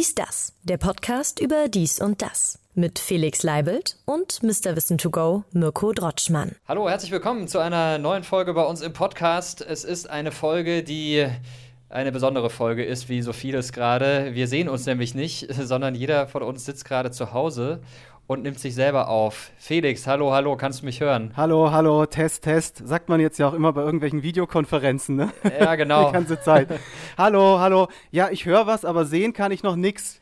Dies das, der Podcast über dies und das mit Felix Leibelt und Mr. Wissen to go Mirko Drotschmann. Hallo, herzlich willkommen zu einer neuen Folge bei uns im Podcast. Es ist eine Folge, die eine besondere Folge ist, wie so vieles gerade. Wir sehen uns nämlich nicht, sondern jeder von uns sitzt gerade zu Hause und nimmt sich selber auf. Felix, hallo, hallo, kannst du mich hören? Hallo, hallo, Test, Test. Sagt man jetzt ja auch immer bei irgendwelchen Videokonferenzen, ne? Ja, genau. Die ganze Zeit. hallo, hallo. Ja, ich höre was, aber sehen kann ich noch nichts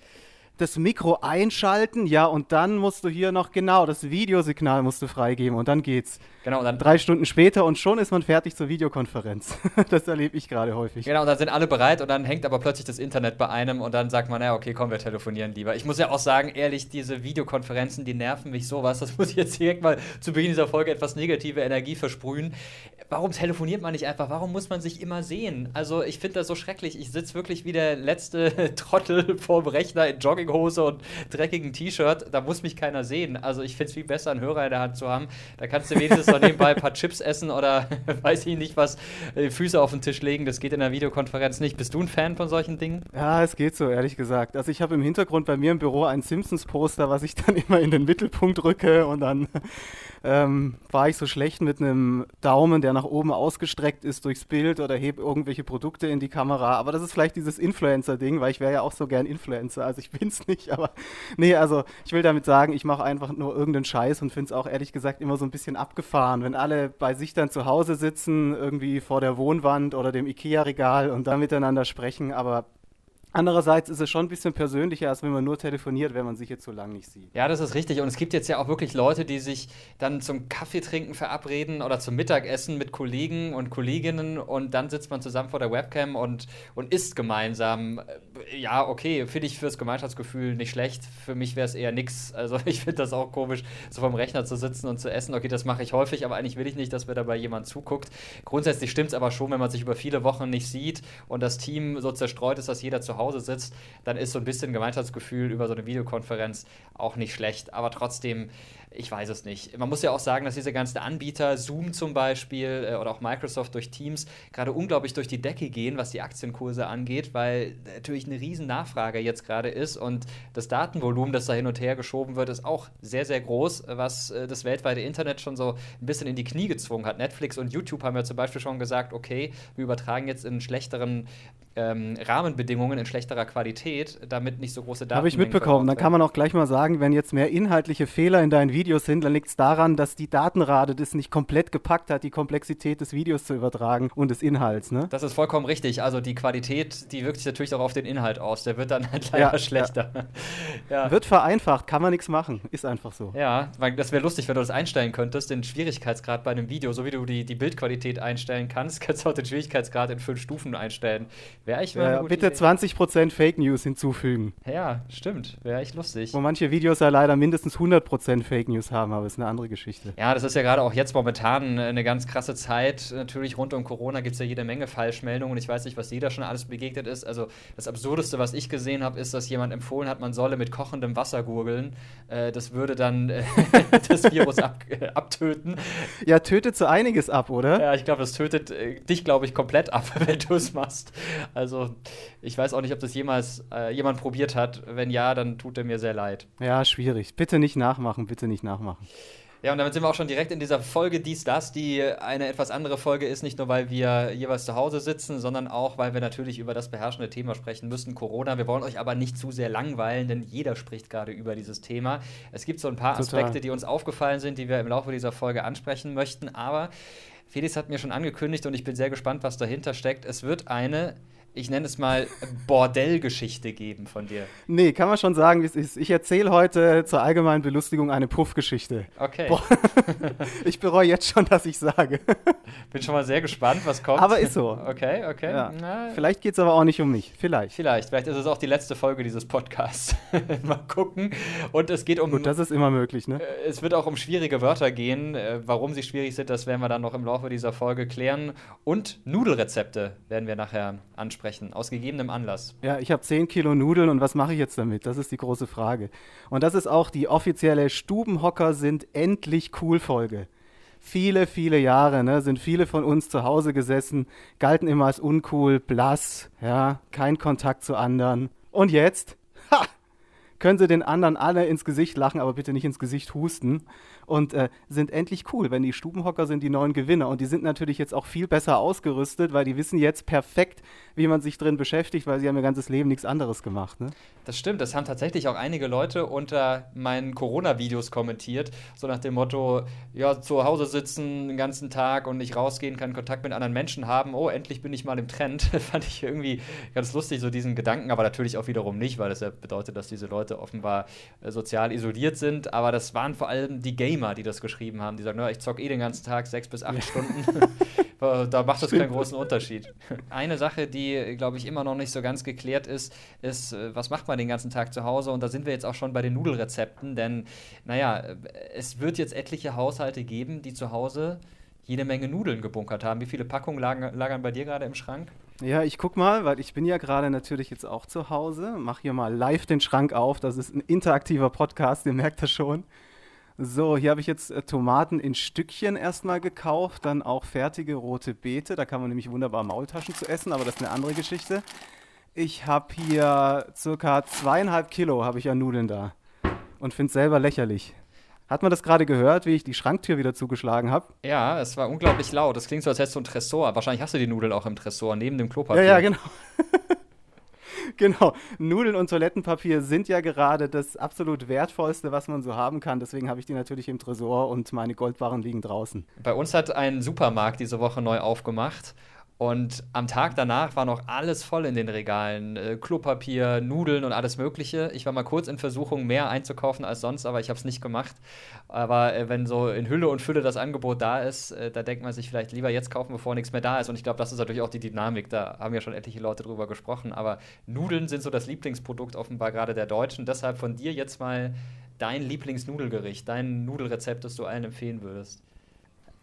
das Mikro einschalten, ja, und dann musst du hier noch, genau, das Videosignal musst du freigeben und dann geht's. Genau, dann drei Stunden später und schon ist man fertig zur Videokonferenz. das erlebe ich gerade häufig. Genau, und dann sind alle bereit und dann hängt aber plötzlich das Internet bei einem und dann sagt man, ja, okay, komm, wir telefonieren lieber. Ich muss ja auch sagen, ehrlich, diese Videokonferenzen, die nerven mich sowas. Das muss ich jetzt direkt mal zu Beginn dieser Folge etwas negative Energie versprühen. Warum telefoniert man nicht einfach? Warum muss man sich immer sehen? Also, ich finde das so schrecklich. Ich sitze wirklich wie der letzte Trottel vorm Rechner in Jogging Jogginghose und dreckigen T-Shirt, da muss mich keiner sehen. Also ich finde es viel besser, einen Hörer in der Hand zu haben. Da kannst du wenigstens noch nebenbei ein paar Chips essen oder weiß ich nicht was, die Füße auf den Tisch legen. Das geht in der Videokonferenz nicht. Bist du ein Fan von solchen Dingen? Ja, es geht so, ehrlich gesagt. Also ich habe im Hintergrund bei mir im Büro ein Simpsons-Poster, was ich dann immer in den Mittelpunkt rücke und dann ähm, war ich so schlecht mit einem Daumen, der nach oben ausgestreckt ist durchs Bild oder heb irgendwelche Produkte in die Kamera. Aber das ist vielleicht dieses Influencer-Ding, weil ich wäre ja auch so gern Influencer. Also ich bin es nicht, aber nee, also ich will damit sagen, ich mache einfach nur irgendeinen Scheiß und finde es auch ehrlich gesagt immer so ein bisschen abgefahren, wenn alle bei sich dann zu Hause sitzen, irgendwie vor der Wohnwand oder dem Ikea-Regal und da miteinander sprechen. Aber Andererseits ist es schon ein bisschen persönlicher, als wenn man nur telefoniert, wenn man sich jetzt so lange nicht sieht. Ja, das ist richtig. Und es gibt jetzt ja auch wirklich Leute, die sich dann zum Kaffeetrinken verabreden oder zum Mittagessen mit Kollegen und Kolleginnen und dann sitzt man zusammen vor der Webcam und, und isst gemeinsam. Ja, okay, finde ich fürs Gemeinschaftsgefühl nicht schlecht. Für mich wäre es eher nix. Also ich finde das auch komisch, so vom Rechner zu sitzen und zu essen. Okay, das mache ich häufig, aber eigentlich will ich nicht, dass mir dabei jemand zuguckt. Grundsätzlich stimmt es aber schon, wenn man sich über viele Wochen nicht sieht und das Team so zerstreut ist, dass jeder zu Hause sitzt, dann ist so ein bisschen Gemeinschaftsgefühl über so eine Videokonferenz auch nicht schlecht. Aber trotzdem ich weiß es nicht. Man muss ja auch sagen, dass diese ganzen Anbieter, Zoom zum Beispiel äh, oder auch Microsoft durch Teams, gerade unglaublich durch die Decke gehen, was die Aktienkurse angeht, weil natürlich eine riesen Nachfrage jetzt gerade ist und das Datenvolumen, das da hin und her geschoben wird, ist auch sehr, sehr groß, was äh, das weltweite Internet schon so ein bisschen in die Knie gezwungen hat. Netflix und YouTube haben ja zum Beispiel schon gesagt, okay, wir übertragen jetzt in schlechteren ähm, Rahmenbedingungen, in schlechterer Qualität, damit nicht so große Daten. Habe ich mitbekommen. Dann kann man auch gleich mal sagen, wenn jetzt mehr inhaltliche Fehler in deinen Videos sind, dann liegt es daran, dass die Datenrate das nicht komplett gepackt hat, die Komplexität des Videos zu übertragen und des Inhalts. Ne? Das ist vollkommen richtig. Also die Qualität, die wirkt sich natürlich auch auf den Inhalt aus. Der wird dann halt leider ja, schlechter. Ja. Ja. Wird vereinfacht, kann man nichts machen. Ist einfach so. Ja, das wäre lustig, wenn du das einstellen könntest, den Schwierigkeitsgrad bei einem Video, so wie du die, die Bildqualität einstellen kannst, kannst du auch den Schwierigkeitsgrad in fünf Stufen einstellen. Wäre ich mal ja, Bitte Idee. 20% Fake News hinzufügen. Ja, stimmt. Wäre echt lustig. Wo manche Videos ja leider mindestens 100% Fake News haben, aber ist eine andere Geschichte. Ja, das ist ja gerade auch jetzt momentan eine ganz krasse Zeit. Natürlich rund um Corona gibt es ja jede Menge Falschmeldungen und ich weiß nicht, was jeder schon alles begegnet ist. Also das Absurdeste, was ich gesehen habe, ist, dass jemand empfohlen hat, man solle mit kochendem Wasser gurgeln. Äh, das würde dann äh, das Virus ab, äh, abtöten. Ja, tötet so einiges ab, oder? Ja, ich glaube, das tötet äh, dich, glaube ich, komplett ab, wenn du es machst. Also ich weiß auch nicht, ob das jemals äh, jemand probiert hat. Wenn ja, dann tut er mir sehr leid. Ja, schwierig. Bitte nicht nachmachen, bitte nicht nachmachen. Ja, und damit sind wir auch schon direkt in dieser Folge Dies, Das, die eine etwas andere Folge ist, nicht nur weil wir jeweils zu Hause sitzen, sondern auch, weil wir natürlich über das beherrschende Thema sprechen müssen, Corona. Wir wollen euch aber nicht zu sehr langweilen, denn jeder spricht gerade über dieses Thema. Es gibt so ein paar Total. Aspekte, die uns aufgefallen sind, die wir im Laufe dieser Folge ansprechen möchten, aber Felix hat mir schon angekündigt und ich bin sehr gespannt, was dahinter steckt. Es wird eine ich nenne es mal, Bordellgeschichte geben von dir. Nee, kann man schon sagen, wie es ist. Ich erzähle heute zur allgemeinen Belustigung eine Puffgeschichte. Okay. ich bereue jetzt schon, dass ich sage. Bin schon mal sehr gespannt, was kommt. Aber ist so. Okay, okay. Ja. Vielleicht geht es aber auch nicht um mich. Vielleicht. Vielleicht. Vielleicht ist es auch die letzte Folge dieses Podcasts. mal gucken. Und es geht um. Gut, das ist immer möglich, ne? Äh, es wird auch um schwierige Wörter gehen. Äh, warum sie schwierig sind, das werden wir dann noch im Laufe dieser Folge klären. Und Nudelrezepte werden wir nachher ansprechen sprechen, aus gegebenem Anlass. Ja, ich habe 10 Kilo Nudeln und was mache ich jetzt damit? Das ist die große Frage. Und das ist auch die offizielle Stubenhocker sind endlich cool Folge. Viele, viele Jahre ne, sind viele von uns zu Hause gesessen, galten immer als uncool, blass, ja, kein Kontakt zu anderen. Und jetzt? Ha! Können sie den anderen alle ins Gesicht lachen, aber bitte nicht ins Gesicht husten. Und äh, sind endlich cool, wenn die Stubenhocker sind die neuen Gewinner. Und die sind natürlich jetzt auch viel besser ausgerüstet, weil die wissen jetzt perfekt, wie man sich drin beschäftigt, weil sie haben ihr ganzes Leben nichts anderes gemacht. Ne? Das stimmt, das haben tatsächlich auch einige Leute unter meinen Corona-Videos kommentiert, so nach dem Motto, ja, zu Hause sitzen den ganzen Tag und nicht rausgehen, keinen Kontakt mit anderen Menschen haben, oh, endlich bin ich mal im Trend. Fand ich irgendwie ganz lustig, so diesen Gedanken, aber natürlich auch wiederum nicht, weil das ja bedeutet, dass diese Leute offenbar äh, sozial isoliert sind, aber das waren vor allem die Gamer, die das geschrieben haben, die sagen, ich zocke eh den ganzen Tag sechs bis acht ja. Stunden. da macht das keinen großen Unterschied. Eine Sache, die, glaube ich, immer noch nicht so ganz geklärt ist, ist, äh, was macht man den ganzen Tag zu Hause? Und da sind wir jetzt auch schon bei den Nudelrezepten, denn, naja, es wird jetzt etliche Haushalte geben, die zu Hause jede Menge Nudeln gebunkert haben. Wie viele Packungen lagen, lagern bei dir gerade im Schrank? Ja, ich guck mal, weil ich bin ja gerade natürlich jetzt auch zu Hause. Mach hier mal live den Schrank auf. Das ist ein interaktiver Podcast, ihr merkt das schon. So, hier habe ich jetzt äh, Tomaten in Stückchen erstmal gekauft, dann auch fertige rote Beete. Da kann man nämlich wunderbar Maultaschen zu essen, aber das ist eine andere Geschichte. Ich habe hier circa zweieinhalb Kilo habe ich an Nudeln da und finde es selber lächerlich. Hat man das gerade gehört, wie ich die Schranktür wieder zugeschlagen habe? Ja, es war unglaublich laut. Das klingt so, als hättest du ein Tresor. Wahrscheinlich hast du die Nudeln auch im Tresor, neben dem Klopapier. Ja, ja, genau. genau. Nudeln und Toilettenpapier sind ja gerade das absolut wertvollste, was man so haben kann. Deswegen habe ich die natürlich im Tresor und meine Goldbarren liegen draußen. Bei uns hat ein Supermarkt diese Woche neu aufgemacht und am Tag danach war noch alles voll in den Regalen. Äh, Klopapier, Nudeln und alles Mögliche. Ich war mal kurz in Versuchung, mehr einzukaufen als sonst, aber ich habe es nicht gemacht. Aber äh, wenn so in Hülle und Fülle das Angebot da ist, äh, da denkt man sich vielleicht lieber jetzt kaufen, bevor nichts mehr da ist. Und ich glaube, das ist natürlich auch die Dynamik. Da haben ja schon etliche Leute drüber gesprochen. Aber Nudeln sind so das Lieblingsprodukt offenbar gerade der Deutschen. Deshalb von dir jetzt mal dein Lieblingsnudelgericht, dein Nudelrezept, das du allen empfehlen würdest.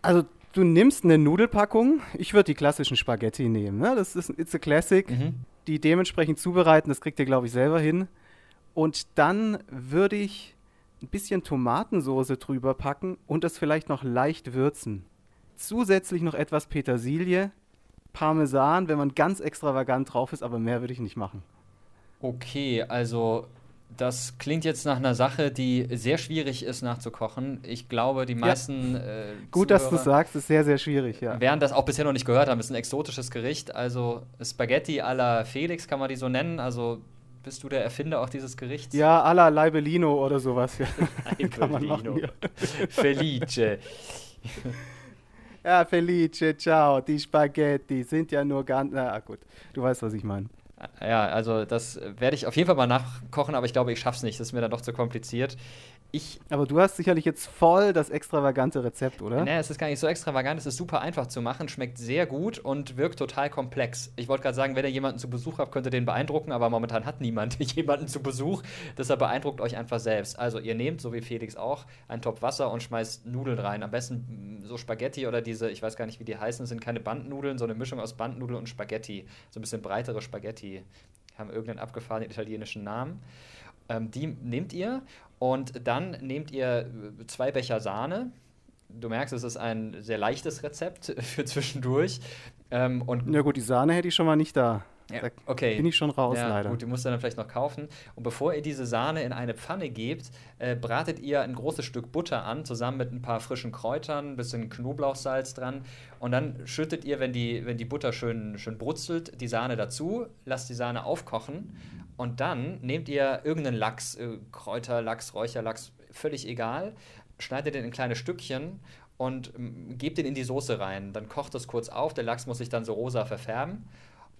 Also du nimmst eine Nudelpackung. Ich würde die klassischen Spaghetti nehmen. Ne? Das ist It's a Classic. Mhm. Die dementsprechend zubereiten, das kriegt ihr, glaube ich, selber hin. Und dann würde ich ein bisschen Tomatensoße drüber packen und das vielleicht noch leicht würzen. Zusätzlich noch etwas Petersilie, Parmesan, wenn man ganz extravagant drauf ist, aber mehr würde ich nicht machen. Okay, also das klingt jetzt nach einer Sache, die sehr schwierig ist nachzukochen. Ich glaube, die meisten. Ja. Äh, Gut, dass du sagst, ist sehr, sehr schwierig, ja. Werden das auch bisher noch nicht gehört haben. Ist ein exotisches Gericht. Also Spaghetti à la Felix, kann man die so nennen. Also bist du der Erfinder auch dieses Gerichts? Ja, à la Leibelino oder sowas. Ja. machen, ja. Felice. ja, Felice, ciao. Die Spaghetti sind ja nur ganz. Na gut, du weißt, was ich meine. Ja, also das werde ich auf jeden Fall mal nachkochen, aber ich glaube, ich schaffe es nicht. Das ist mir dann doch zu kompliziert. Ich, aber du hast sicherlich jetzt voll das extravagante Rezept, oder? Nee, es ist gar nicht so extravagant. Es ist super einfach zu machen, schmeckt sehr gut und wirkt total komplex. Ich wollte gerade sagen, wenn ihr jemanden zu Besuch habt, könnt ihr den beeindrucken, aber momentan hat niemand jemanden zu Besuch. Deshalb beeindruckt euch einfach selbst. Also, ihr nehmt, so wie Felix auch, einen Topf Wasser und schmeißt Nudeln rein. Am besten so Spaghetti oder diese, ich weiß gar nicht, wie die heißen, das sind keine Bandnudeln, sondern eine Mischung aus Bandnudeln und Spaghetti. So ein bisschen breitere Spaghetti. Haben irgendeinen abgefahrenen italienischen Namen. Ähm, die nehmt ihr und dann nehmt ihr äh, zwei Becher Sahne. Du merkst, es ist ein sehr leichtes Rezept für zwischendurch. Ähm, und ja gut, die Sahne hätte ich schon mal nicht da. Ja, okay. Bin ich schon raus, ja, leider. Gut, die musst du dann vielleicht noch kaufen. Und bevor ihr diese Sahne in eine Pfanne gebt, äh, bratet ihr ein großes Stück Butter an, zusammen mit ein paar frischen Kräutern, ein bisschen Knoblauchsalz dran. Und dann schüttet ihr, wenn die, wenn die Butter schön, schön brutzelt, die Sahne dazu, lasst die Sahne aufkochen und dann nehmt ihr irgendeinen Lachs, äh, Kräuterlachs, Räucherlachs, völlig egal, schneidet den in kleine Stückchen und ähm, gebt den in die Soße rein. Dann kocht das kurz auf, der Lachs muss sich dann so rosa verfärben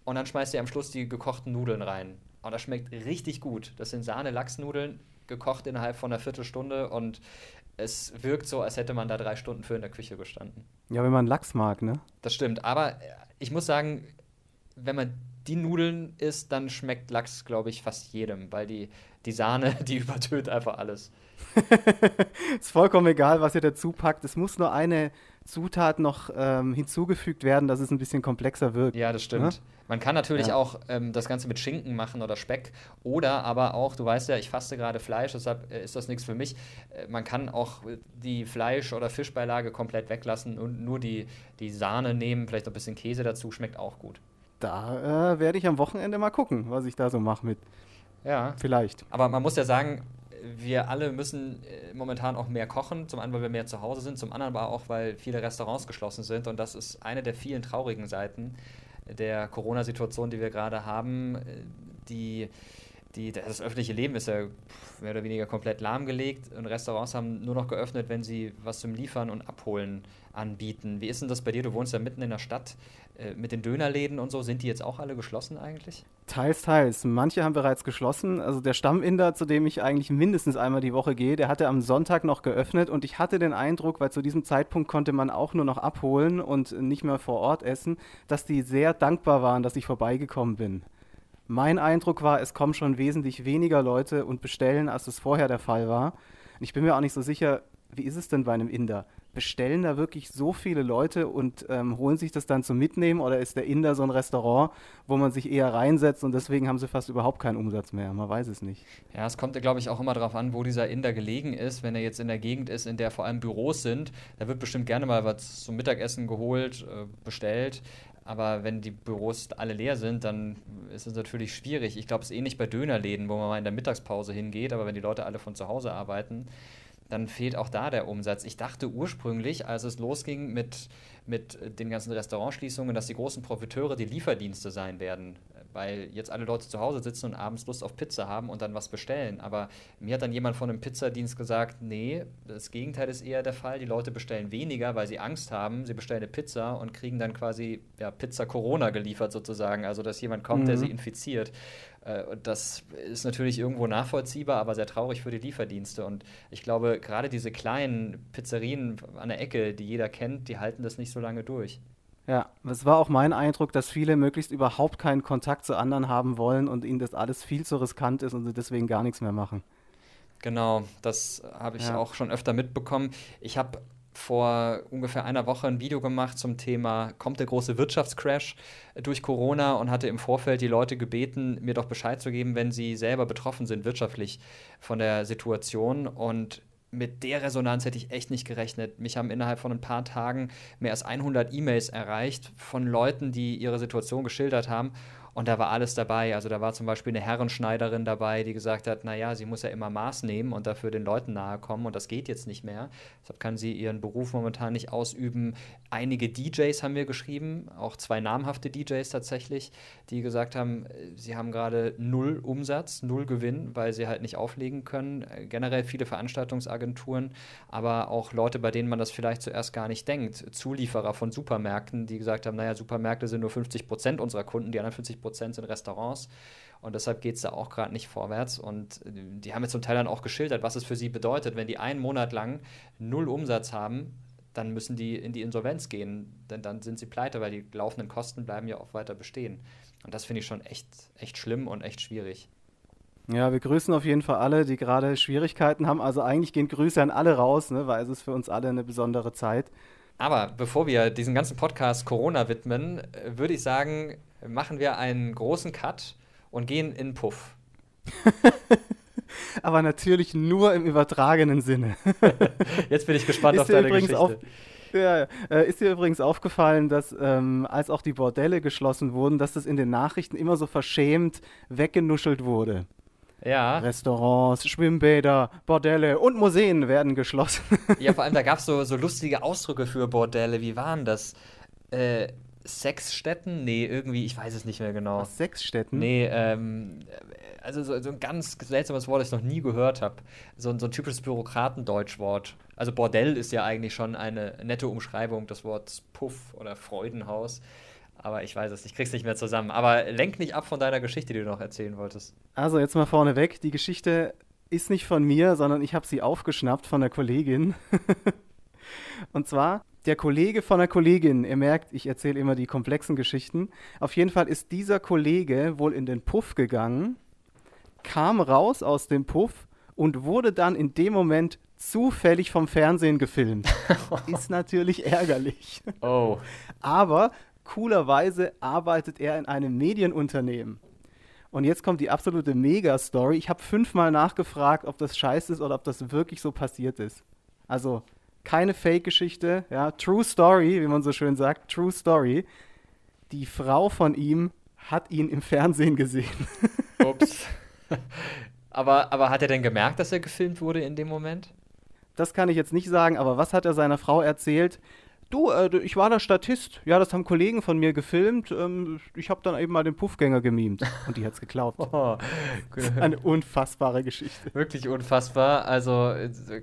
und dann schmeißt ihr am Schluss die gekochten Nudeln rein. Und das schmeckt richtig gut. Das sind Sahne-Lachsnudeln, gekocht innerhalb von einer Viertelstunde und es wirkt so, als hätte man da drei Stunden für in der Küche gestanden. Ja, wenn man Lachs mag, ne? Das stimmt, aber äh, ich muss sagen, wenn man die Nudeln isst, dann schmeckt Lachs, glaube ich, fast jedem, weil die, die Sahne, die übertönt einfach alles. ist vollkommen egal, was ihr dazu packt. Es muss nur eine Zutat noch ähm, hinzugefügt werden, dass es ein bisschen komplexer wirkt. Ja, das stimmt. Ja? Ne? Man kann natürlich ja. auch ähm, das Ganze mit Schinken machen oder Speck oder aber auch, du weißt ja, ich faste gerade Fleisch, deshalb äh, ist das nichts für mich. Äh, man kann auch die Fleisch- oder Fischbeilage komplett weglassen und nur die, die Sahne nehmen, vielleicht noch ein bisschen Käse dazu, schmeckt auch gut da äh, werde ich am Wochenende mal gucken, was ich da so mache mit. Ja. Vielleicht. Aber man muss ja sagen, wir alle müssen äh, momentan auch mehr kochen. Zum einen, weil wir mehr zu Hause sind, zum anderen aber auch, weil viele Restaurants geschlossen sind. Und das ist eine der vielen traurigen Seiten der Corona-Situation, die wir gerade haben. Äh, die, die, das öffentliche Leben ist ja mehr oder weniger komplett lahmgelegt und Restaurants haben nur noch geöffnet, wenn sie was zum Liefern und Abholen anbieten. Wie ist denn das bei dir? Du wohnst ja mitten in der Stadt. Äh, mit den Dönerläden und so, sind die jetzt auch alle geschlossen eigentlich? Teils, teils. Manche haben bereits geschlossen. Also der Stamminder, zu dem ich eigentlich mindestens einmal die Woche gehe, der hatte am Sonntag noch geöffnet und ich hatte den Eindruck, weil zu diesem Zeitpunkt konnte man auch nur noch abholen und nicht mehr vor Ort essen, dass die sehr dankbar waren, dass ich vorbeigekommen bin. Mein Eindruck war, es kommen schon wesentlich weniger Leute und bestellen, als es vorher der Fall war. Ich bin mir auch nicht so sicher, wie ist es denn bei einem Inder? Bestellen da wirklich so viele Leute und ähm, holen sich das dann zum Mitnehmen oder ist der Inder so ein Restaurant, wo man sich eher reinsetzt und deswegen haben sie fast überhaupt keinen Umsatz mehr? Man weiß es nicht. Ja, es kommt, glaube ich, auch immer darauf an, wo dieser Inder gelegen ist. Wenn er jetzt in der Gegend ist, in der vor allem Büros sind, da wird bestimmt gerne mal was zum Mittagessen geholt, äh, bestellt. Aber wenn die Büros alle leer sind, dann ist es natürlich schwierig. Ich glaube, es ist ähnlich bei Dönerläden, wo man mal in der Mittagspause hingeht, aber wenn die Leute alle von zu Hause arbeiten, dann fehlt auch da der Umsatz. Ich dachte ursprünglich, als es losging mit, mit den ganzen Restaurantschließungen, dass die großen Profiteure die Lieferdienste sein werden weil jetzt alle Leute zu Hause sitzen und abends Lust auf Pizza haben und dann was bestellen. Aber mir hat dann jemand von einem Pizzadienst gesagt, nee, das Gegenteil ist eher der Fall. Die Leute bestellen weniger, weil sie Angst haben. Sie bestellen eine Pizza und kriegen dann quasi ja, Pizza Corona geliefert sozusagen. Also dass jemand kommt, mhm. der sie infiziert. Äh, das ist natürlich irgendwo nachvollziehbar, aber sehr traurig für die Lieferdienste. Und ich glaube, gerade diese kleinen Pizzerien an der Ecke, die jeder kennt, die halten das nicht so lange durch. Ja, es war auch mein Eindruck, dass viele möglichst überhaupt keinen Kontakt zu anderen haben wollen und ihnen das alles viel zu riskant ist und sie deswegen gar nichts mehr machen. Genau, das habe ich ja. auch schon öfter mitbekommen. Ich habe vor ungefähr einer Woche ein Video gemacht zum Thema, kommt der große Wirtschaftscrash durch Corona und hatte im Vorfeld die Leute gebeten, mir doch Bescheid zu geben, wenn sie selber betroffen sind wirtschaftlich von der Situation. Und mit der Resonanz hätte ich echt nicht gerechnet. Mich haben innerhalb von ein paar Tagen mehr als 100 E-Mails erreicht von Leuten, die ihre Situation geschildert haben und da war alles dabei. Also da war zum Beispiel eine Herrenschneiderin dabei, die gesagt hat, naja, sie muss ja immer Maß nehmen und dafür den Leuten nahe kommen und das geht jetzt nicht mehr. Deshalb kann sie ihren Beruf momentan nicht ausüben. Einige DJs haben wir geschrieben, auch zwei namhafte DJs tatsächlich, die gesagt haben, sie haben gerade null Umsatz, null Gewinn, weil sie halt nicht auflegen können. Generell viele Veranstaltungsagenturen, aber auch Leute, bei denen man das vielleicht zuerst gar nicht denkt. Zulieferer von Supermärkten, die gesagt haben, naja, Supermärkte sind nur 50 Prozent unserer Kunden, die anderen 50 Prozent sind Restaurants. Und deshalb geht es da auch gerade nicht vorwärts. Und die haben jetzt zum Teil dann auch geschildert, was es für sie bedeutet, wenn die einen Monat lang null Umsatz haben, dann müssen die in die Insolvenz gehen, denn dann sind sie pleite, weil die laufenden Kosten bleiben ja auch weiter bestehen. Und das finde ich schon echt, echt schlimm und echt schwierig. Ja, wir grüßen auf jeden Fall alle, die gerade Schwierigkeiten haben. Also eigentlich gehen Grüße an alle raus, ne, weil es ist für uns alle eine besondere Zeit. Aber bevor wir diesen ganzen Podcast Corona widmen, äh, würde ich sagen, machen wir einen großen Cut und gehen in Puff. Aber natürlich nur im übertragenen Sinne. Jetzt bin ich gespannt auf deine Geschichte. Auf, ja, äh, ist dir übrigens aufgefallen, dass ähm, als auch die Bordelle geschlossen wurden, dass das in den Nachrichten immer so verschämt weggenuschelt wurde? Ja. Restaurants, Schwimmbäder, Bordelle und Museen werden geschlossen. ja, vor allem, da gab es so, so lustige Ausdrücke für Bordelle. Wie waren das? Äh, Sexstätten? Nee, irgendwie, ich weiß es nicht mehr genau. Was, Sexstätten? Nee, ähm, also so, so, ein ganz seltsames Wort, das ich noch nie gehört habe. So, so ein typisches Bürokratendeutschwort. Also Bordell ist ja eigentlich schon eine nette Umschreibung des Wortes Puff oder Freudenhaus. Aber ich weiß es, ich krieg's nicht mehr zusammen. Aber lenk nicht ab von deiner Geschichte, die du noch erzählen wolltest. Also jetzt mal vorneweg, die Geschichte ist nicht von mir, sondern ich habe sie aufgeschnappt von der Kollegin. Und zwar der Kollege von einer Kollegin, ihr merkt, ich erzähle immer die komplexen Geschichten. Auf jeden Fall ist dieser Kollege wohl in den Puff gegangen, kam raus aus dem Puff und wurde dann in dem Moment zufällig vom Fernsehen gefilmt. ist natürlich ärgerlich. Oh. Aber coolerweise arbeitet er in einem Medienunternehmen. Und jetzt kommt die absolute Mega-Story. Ich habe fünfmal nachgefragt, ob das scheiße ist oder ob das wirklich so passiert ist. Also keine Fake-Geschichte, ja, True Story, wie man so schön sagt, True Story. Die Frau von ihm hat ihn im Fernsehen gesehen. Ups. aber, aber hat er denn gemerkt, dass er gefilmt wurde in dem Moment? Das kann ich jetzt nicht sagen, aber was hat er seiner Frau erzählt? Du, äh, ich war der Statist. Ja, das haben Kollegen von mir gefilmt. Ähm, ich habe dann eben mal den Puffgänger gemimt. Und die hat es geglaubt. Oh, Eine unfassbare Geschichte. Wirklich unfassbar. Also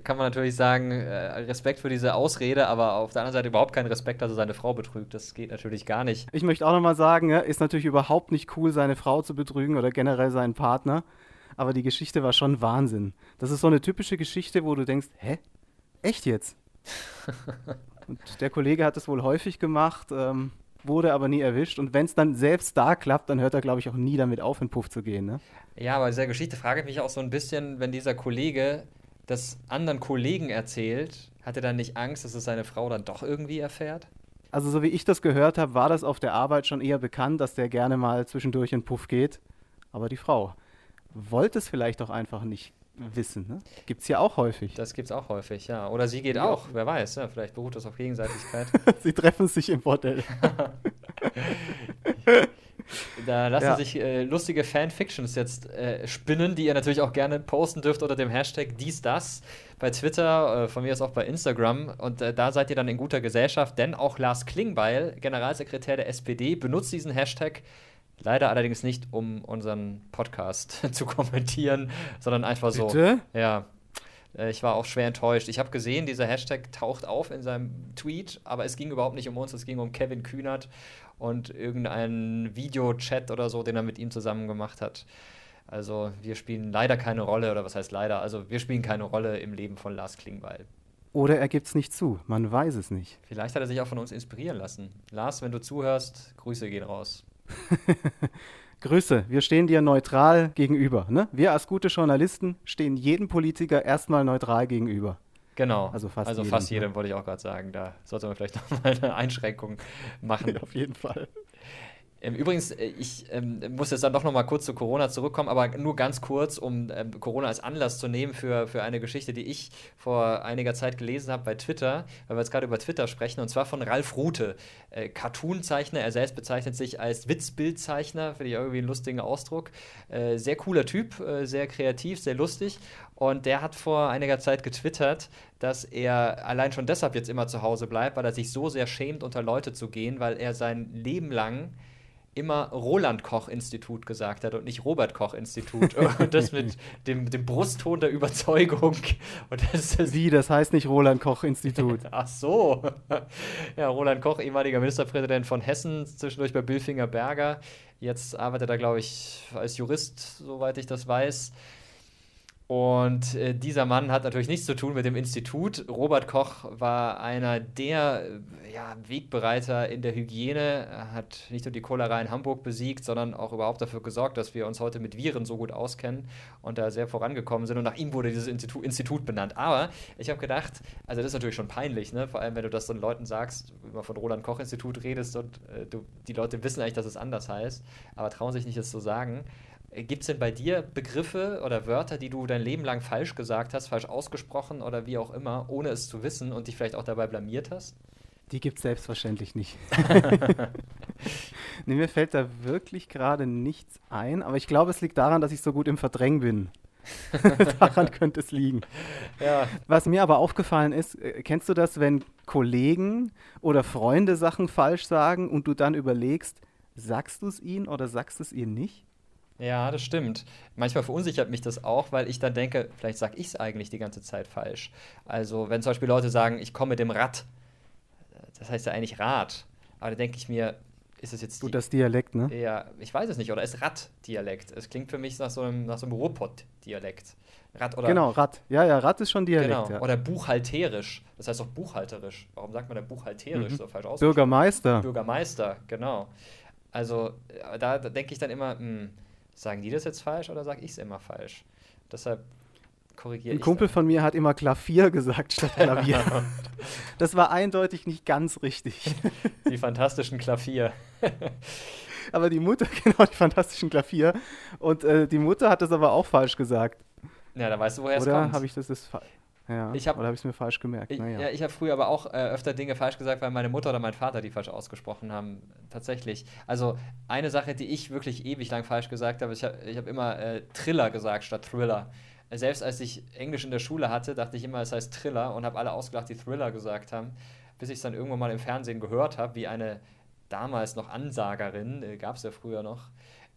kann man natürlich sagen, äh, Respekt für diese Ausrede, aber auf der anderen Seite überhaupt keinen Respekt, dass er seine Frau betrügt. Das geht natürlich gar nicht. Ich möchte auch nochmal sagen, ist natürlich überhaupt nicht cool, seine Frau zu betrügen oder generell seinen Partner. Aber die Geschichte war schon Wahnsinn. Das ist so eine typische Geschichte, wo du denkst, hä? Echt jetzt? Und der Kollege hat es wohl häufig gemacht, ähm, wurde aber nie erwischt. Und wenn es dann selbst da klappt, dann hört er, glaube ich, auch nie damit auf, in Puff zu gehen. Ne? Ja, aber dieser Geschichte frage ich mich auch so ein bisschen, wenn dieser Kollege das anderen Kollegen erzählt, hat er dann nicht Angst, dass es seine Frau dann doch irgendwie erfährt? Also so wie ich das gehört habe, war das auf der Arbeit schon eher bekannt, dass der gerne mal zwischendurch in Puff geht. Aber die Frau wollte es vielleicht auch einfach nicht wissen. Ne? Gibt es ja auch häufig. Das gibt es auch häufig, ja. Oder sie geht ja. auch, wer weiß, ja, vielleicht beruht das auf Gegenseitigkeit. sie treffen sich im Bordell. da lassen ja. sich äh, lustige Fanfictions jetzt äh, spinnen, die ihr natürlich auch gerne posten dürft unter dem Hashtag dies, das. Bei Twitter, äh, von mir ist auch bei Instagram. Und äh, da seid ihr dann in guter Gesellschaft, denn auch Lars Klingbeil, Generalsekretär der SPD, benutzt diesen Hashtag Leider allerdings nicht, um unseren Podcast zu kommentieren, sondern einfach so. Bitte? Ja. Äh, ich war auch schwer enttäuscht. Ich habe gesehen, dieser Hashtag taucht auf in seinem Tweet, aber es ging überhaupt nicht um uns, es ging um Kevin Kühnert und irgendeinen Videochat oder so, den er mit ihm zusammen gemacht hat. Also wir spielen leider keine Rolle, oder was heißt leider? Also wir spielen keine Rolle im Leben von Lars Klingbeil. Oder er gibt es nicht zu, man weiß es nicht. Vielleicht hat er sich auch von uns inspirieren lassen. Lars, wenn du zuhörst, Grüße gehen raus. Grüße, wir stehen dir neutral gegenüber. Ne? Wir als gute Journalisten stehen jedem Politiker erstmal neutral gegenüber. Genau. Also fast also jedem. Fast jedem ja. wollte ich auch gerade sagen. Da sollte man vielleicht noch mal eine Einschränkung machen. Auf jeden Fall. Ähm, übrigens, äh, ich ähm, muss jetzt dann doch noch mal kurz zu Corona zurückkommen, aber nur ganz kurz, um ähm, Corona als Anlass zu nehmen für, für eine Geschichte, die ich vor einiger Zeit gelesen habe bei Twitter, weil wir jetzt gerade über Twitter sprechen, und zwar von Ralf Rute, äh, Cartoon-Zeichner. Er selbst bezeichnet sich als Witzbildzeichner, finde ich irgendwie einen lustigen Ausdruck. Äh, sehr cooler Typ, äh, sehr kreativ, sehr lustig. Und der hat vor einiger Zeit getwittert, dass er allein schon deshalb jetzt immer zu Hause bleibt, weil er sich so sehr schämt, unter Leute zu gehen, weil er sein Leben lang immer Roland Koch Institut gesagt hat und nicht Robert Koch Institut. und das mit dem, dem Brustton der Überzeugung. Das ist Wie, das heißt nicht Roland Koch Institut? Ach so. Ja, Roland Koch, ehemaliger Ministerpräsident von Hessen, zwischendurch bei Billfinger Berger. Jetzt arbeitet er, glaube ich, als Jurist, soweit ich das weiß. Und äh, dieser Mann hat natürlich nichts zu tun mit dem Institut. Robert Koch war einer der äh, ja, Wegbereiter in der Hygiene, er hat nicht nur die Cholera in Hamburg besiegt, sondern auch überhaupt dafür gesorgt, dass wir uns heute mit Viren so gut auskennen und da sehr vorangekommen sind. Und nach ihm wurde dieses Institu Institut benannt. Aber ich habe gedacht, also das ist natürlich schon peinlich, ne? vor allem wenn du das den Leuten sagst, immer von Roland Koch Institut redest und äh, du, die Leute wissen eigentlich, dass es anders heißt, aber trauen sich nicht, es zu sagen. Gibt es denn bei dir Begriffe oder Wörter, die du dein Leben lang falsch gesagt hast, falsch ausgesprochen oder wie auch immer, ohne es zu wissen und dich vielleicht auch dabei blamiert hast? Die gibt es selbstverständlich nicht. nee, mir fällt da wirklich gerade nichts ein, aber ich glaube, es liegt daran, dass ich so gut im Verdrängen bin. daran könnte es liegen. Ja. Was mir aber aufgefallen ist, äh, kennst du das, wenn Kollegen oder Freunde Sachen falsch sagen und du dann überlegst, sagst du es ihnen oder sagst du es ihnen nicht? Ja, das stimmt. Manchmal verunsichert mich das auch, weil ich dann denke, vielleicht sage ich es eigentlich die ganze Zeit falsch. Also, wenn zum Beispiel Leute sagen, ich komme mit dem Rad, das heißt ja eigentlich Rad. Aber da denke ich mir, ist es jetzt. Gut, das Dialekt, ne? Ja, ich weiß es nicht. Oder ist Rad-Dialekt? Es klingt für mich nach so einem, nach so einem Ruhrpott-Dialekt. Rad oder. Genau, Rad. Ja, ja, Rad ist schon Dialekt. Genau. Ja. Oder buchhalterisch. Das heißt auch buchhalterisch. Warum sagt man da buchhalterisch mhm. so falsch aus? Bürgermeister. Bürgermeister, genau. Also, da, da denke ich dann immer, mh, hm, Sagen die das jetzt falsch oder sage ich es immer falsch? Deshalb korrigiere ich. Ein Kumpel dann. von mir hat immer Klavier gesagt statt Klavier. das war eindeutig nicht ganz richtig. Die fantastischen Klavier. aber die Mutter, genau, die fantastischen Klavier. Und äh, die Mutter hat das aber auch falsch gesagt. Ja, da weißt du, woher es kommt. Oder habe ich das, das Ja, Ich hab- oder habe ich es mir falsch gemerkt? Ich, naja. ja, ich habe früher aber auch äh, öfter Dinge falsch gesagt, weil meine Mutter oder mein Vater die falsch ausgesprochen haben. Tatsächlich. Also eine Sache, die ich wirklich ewig lang falsch gesagt habe, ich habe hab immer äh, Triller gesagt statt Thriller. Äh, Selbst als ich Englisch in der Schule hatte, dachte ich immer, es heißt Triller und habe alle ausgelacht, die Thriller gesagt haben, bis ich es dann irgendwann mal im Fernsehen gehört habe, wie eine damals noch Ansagerin, äh, gab es ja früher noch,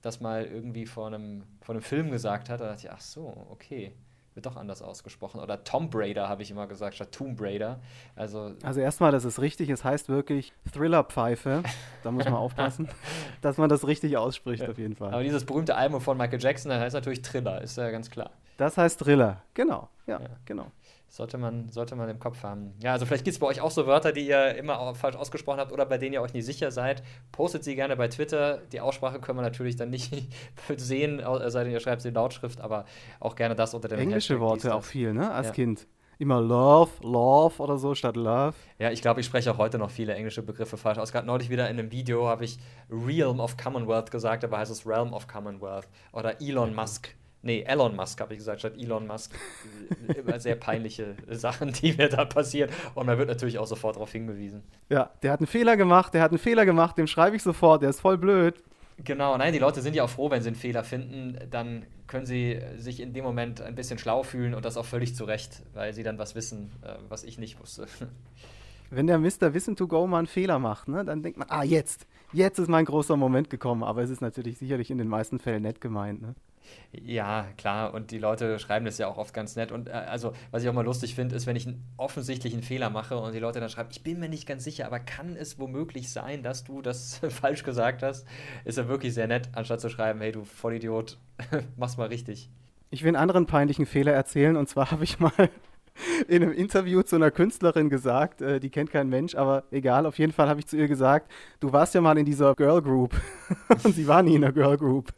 das mal irgendwie vor einem, vor einem Film gesagt hat. Da dachte ich, ach so, okay. Wird doch anders ausgesprochen. Oder Tomb Raider habe ich immer gesagt, statt Tomb Raider. Also, Also erstmal, das ist richtig, es heißt wirklich Thriller-Pfeife. Da muss man aufpassen, dass man das richtig ausspricht auf jeden aber Fall. dieses berühmte Album von Michael Jackson, das heißt natürlich Thriller, ist ja ganz klar. Das heißt Thriller, genau, ja, Ja. genau. Sollte man, sollte man im Kopf haben. Ja, also vielleicht gibt es bei euch auch so Wörter, die ihr immer falsch ausgesprochen habt oder bei denen ihr euch nicht sicher seid. Postet sie gerne bei Twitter. Die Aussprache können wir natürlich dann nicht sehen, es sei denn, ihr schreibt sie in Lautschrift, aber auch gerne das unter dem Englische Hashtag Worte auch viel, ne, als Ja. Kind. Immer Love, Love oder so statt Love. Ja, ich glaube, ich spreche auch heute noch viele englische Begriffe falsch aus. Gerade neulich wieder in einem Video habe ich Realm of Commonwealth gesagt, aber heißt es Realm of Commonwealth. Oder Elon Musk. Nee, Elon Musk habe ich gesagt, statt Elon Musk. Immer sehr peinliche Sachen, die mir da passieren. Und man wird natürlich auch sofort darauf hingewiesen. Ja, der hat einen Fehler gemacht, der hat einen Fehler gemacht, dem schreibe ich sofort, der ist voll blöd. Genau, nein, die Leute sind ja auch froh, wenn sie einen Fehler finden. Dann können sie sich in dem Moment ein bisschen schlau fühlen und das auch völlig zu Recht, weil sie dann was wissen, äh, was ich nicht wusste. Wenn der Mr. Wissen to Go mal einen Fehler macht, ne, dann denkt man, ah, jetzt, jetzt ist mein großer Moment gekommen. Aber es ist natürlich sicherlich in den meisten Fällen nett gemeint. Ne? Ja, klar, und die Leute schreiben das ja auch oft ganz nett. Und äh, also, was ich auch mal lustig finde, ist, wenn ich einen offensichtlichen Fehler mache und die Leute dann schreiben, ich bin mir nicht ganz sicher, aber kann es womöglich sein, dass du das falsch gesagt hast? Ist ja wirklich sehr nett, anstatt zu schreiben, hey du Vollidiot, mach's mal richtig. Ich will einen anderen peinlichen Fehler erzählen. Und zwar habe ich mal in einem Interview zu einer Künstlerin gesagt, äh, die kennt kein Mensch, aber egal, auf jeden Fall habe ich zu ihr gesagt, du warst ja mal in dieser Girl Group. und sie war nie in der Girl Group.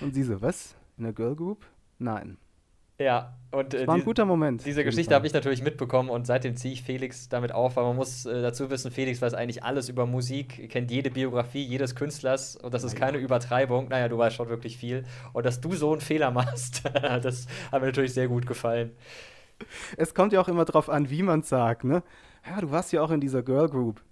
Und sie so, was? In der Girl Group? Nein. Ja, und Das äh, war ein die- guter Moment. Diese Geschichte habe ich natürlich mitbekommen und seitdem ziehe ich Felix damit auf, weil man muss äh, dazu wissen, Felix weiß eigentlich alles über Musik, kennt jede Biografie jedes Künstlers und das ist keine Übertreibung. Naja, du weißt schon wirklich viel. Und dass du so einen Fehler machst, das hat mir natürlich sehr gut gefallen. Es kommt ja auch immer drauf an, wie man es sagt, ne? Ja, du warst ja auch in dieser Girl Group.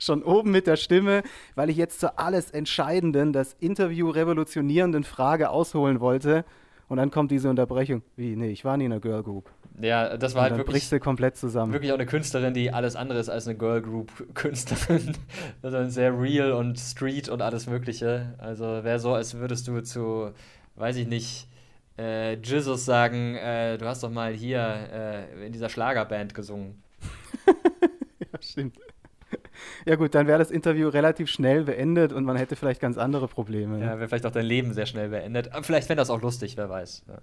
Schon oben mit der Stimme, weil ich jetzt zur alles Entscheidenden, das Interview revolutionierenden Frage ausholen wollte. Und dann kommt diese Unterbrechung. Wie? Nee, ich war nie in einer Girl Group. Ja, das Und war halt dann wirklich, brichst du komplett zusammen. wirklich auch eine Künstlerin, die alles andere ist als eine Girl Group Künstlerin. also sehr real und street und alles Mögliche. Also wäre so, als würdest du zu, weiß ich nicht, äh, Jesus sagen, äh, du hast doch mal hier äh, in dieser Schlagerband gesungen. Ja, stimmt. Ja gut, dann wäre das Interview relativ schnell beendet und man hätte vielleicht ganz andere Probleme. Ne? Ja, wäre vielleicht auch dein Leben sehr schnell beendet. Aber vielleicht wäre das auch lustig, wer weiß. Ja,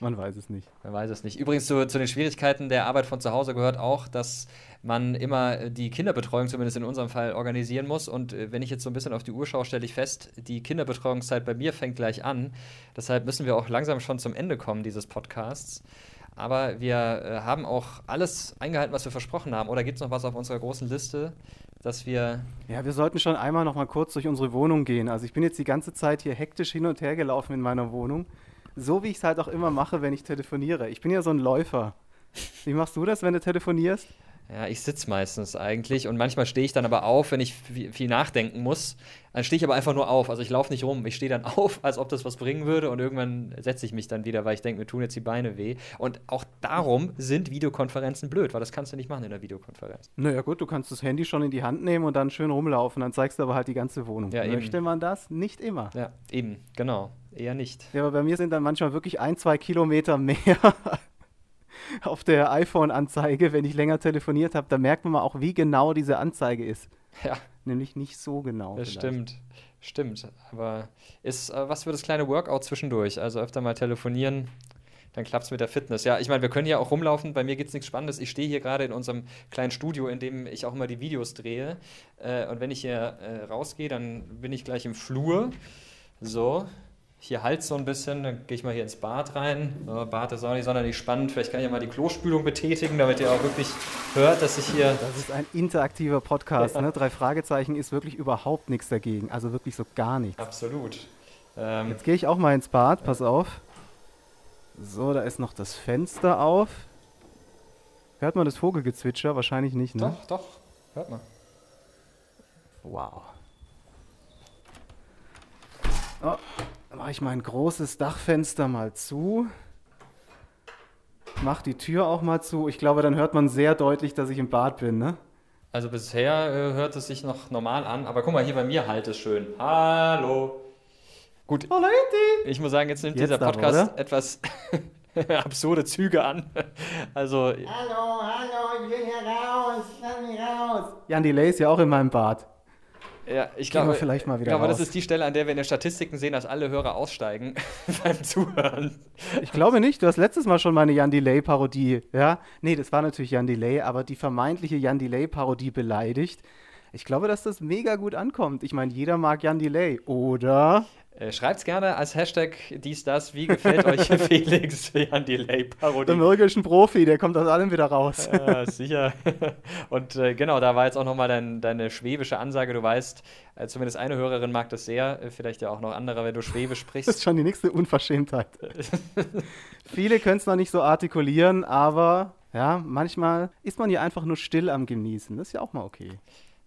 Man weiß es nicht. man weiß es nicht. Übrigens, zu, zu den Schwierigkeiten der Arbeit von zu Hause gehört auch, dass man immer äh, die Kinderbetreuung, zumindest in unserem Fall, organisieren muss. Und äh, wenn ich jetzt so ein bisschen auf die Uhr schaue, stelle ich fest, die Kinderbetreuungszeit bei mir fängt gleich an. Deshalb müssen wir auch langsam schon zum Ende kommen dieses Podcasts. Aber wir äh, haben auch alles eingehalten, was wir versprochen haben. Oder gibt es noch was auf unserer großen Liste, dass wir Ja, wir sollten schon einmal noch mal kurz durch unsere Wohnung gehen. Also ich bin jetzt die ganze Zeit hier hektisch hin und her gelaufen in meiner Wohnung. So wie ich es halt auch immer mache, wenn ich telefoniere. Ich bin ja so ein Läufer. Wie machst du das, wenn du telefonierst? Ja, ich sitze meistens eigentlich und manchmal stehe ich dann aber auf, wenn ich viel, nachdenken muss. Dann stehe ich aber einfach nur auf. Also ich laufe nicht rum. Ich stehe dann auf, als ob das was bringen würde und irgendwann setze ich mich dann wieder, weil ich denke, mir tun jetzt die Beine weh. Und auch darum sind Videokonferenzen blöd, weil das kannst du nicht machen in der Videokonferenz. Naja gut, du kannst das Handy schon in die Hand nehmen und dann schön rumlaufen. Dann zeigst du aber halt die ganze Wohnung. Ja, eben. Möchte man das? Nicht immer. Ja, eben, genau. Eher nicht. Ja, aber bei mir sind dann manchmal wirklich ein, zwei Kilometer mehr auf der iPhone-Anzeige, wenn ich länger telefoniert habe. Da merkt man mal auch, wie genau diese Anzeige ist. Ja, Nämlich nicht so genau. das vielleicht. stimmt. Stimmt. Aber ist äh, was für das kleine Workout zwischendurch. Also öfter mal telefonieren. Dann klappt es mit der Fitness. Ja, ich meine, wir können ja auch rumlaufen. Bei mir gibt es nichts Spannendes. Ich stehe hier gerade in unserem kleinen Studio, in dem ich auch immer die Videos drehe. Äh, und wenn ich hier äh, rausgehe, dann bin ich gleich im Flur. So, hier halt so ein bisschen. Dann gehe ich mal hier ins Bad rein. So, Bad ist auch nicht sonderlich spannend. Vielleicht kann ich ja mal die Klospülung betätigen, damit ihr auch wirklich hört, dass ich hier. Das ist ein interaktiver Podcast. Ja. Ne? Drei Fragezeichen ist wirklich überhaupt nichts dagegen. Also wirklich so gar nichts. Absolut. Ähm, Jetzt gehe ich auch mal ins Bad. Pass auf. So, da ist noch das Fenster auf. Hört man das Vogelgezwitscher? Wahrscheinlich nicht, ne? Doch, doch. Hört mal. Wow. Oh, mache ich mein großes Dachfenster mal zu. Mach die Tür auch mal zu. Ich glaube, dann hört man sehr deutlich, dass ich im Bad bin, ne? Also bisher äh, hört es sich noch normal an, aber guck mal, hier bei mir halt es schön. Hallo. Gut. Hallo, Ich muss sagen, jetzt nimmt Jetzt dieser aber, Podcast oder? etwas absurde Züge an. Also, Hallo, hallo, ich will hier raus, lass mich raus. Jan Delay ist ja auch in meinem Bad. Ja, ich Gehen glaube, vielleicht mal ich wieder glaube, das raus. ist die Stelle, an der wir in den Statistiken sehen, dass alle Hörer aussteigen beim Zuhören. Ich glaube nicht, du hast letztes Mal schon meine Jan Delay-Parodie, ja? Nee, das war natürlich Jan Delay, aber die vermeintliche Jan Delay-Parodie beleidigt. Ich glaube, dass das mega gut ankommt. Ich meine, jeder mag Jan Delay, oder? Äh, Schreibt's gerne als Hashtag dies, das. Wie gefällt euch Felix Jan Delay Der Parodie? mürgischen Profi, der kommt aus allem wieder raus. Ja, sicher. Und äh, genau, da war jetzt auch nochmal dein, deine schwäbische Ansage. Du weißt, äh, zumindest eine Hörerin mag das sehr, äh, vielleicht ja auch noch andere, wenn du Schwäbisch Das ist sprichst. schon die nächste Unverschämtheit. Viele können es noch nicht so artikulieren, aber ja, manchmal ist man ja einfach nur still am Genießen. Das ist ja auch mal okay.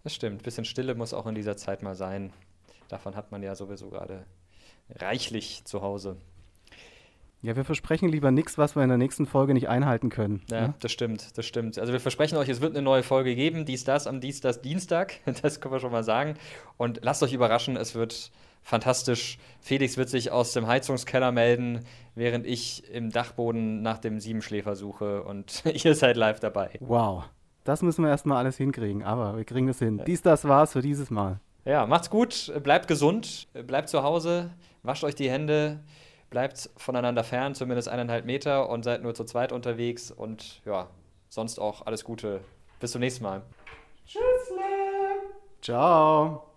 Das stimmt. Bisschen Stille muss auch in dieser Zeit mal sein. Davon hat man ja sowieso gerade reichlich zu Hause. Ja, wir versprechen lieber nichts, was wir in der nächsten Folge nicht einhalten können. Ja, ne? das stimmt, das stimmt. Also wir versprechen euch, es wird eine neue Folge geben, dies, das, am dies, das, Dienstag. Das können wir schon mal sagen. Und lasst euch überraschen, es wird fantastisch. Felix wird sich aus dem Heizungskeller melden, während ich im Dachboden nach dem Siebenschläfer suche und ihr seid live dabei. Wow. Das müssen wir erstmal alles hinkriegen, aber wir kriegen das hin. Dies, das war's für dieses Mal. Ja, macht's gut, bleibt gesund, bleibt zu Hause, wascht euch die Hände, bleibt voneinander fern, zumindest eineinhalb Meter und seid nur zu zweit unterwegs und ja, sonst auch alles Gute. Bis zum nächsten Mal. Ciao.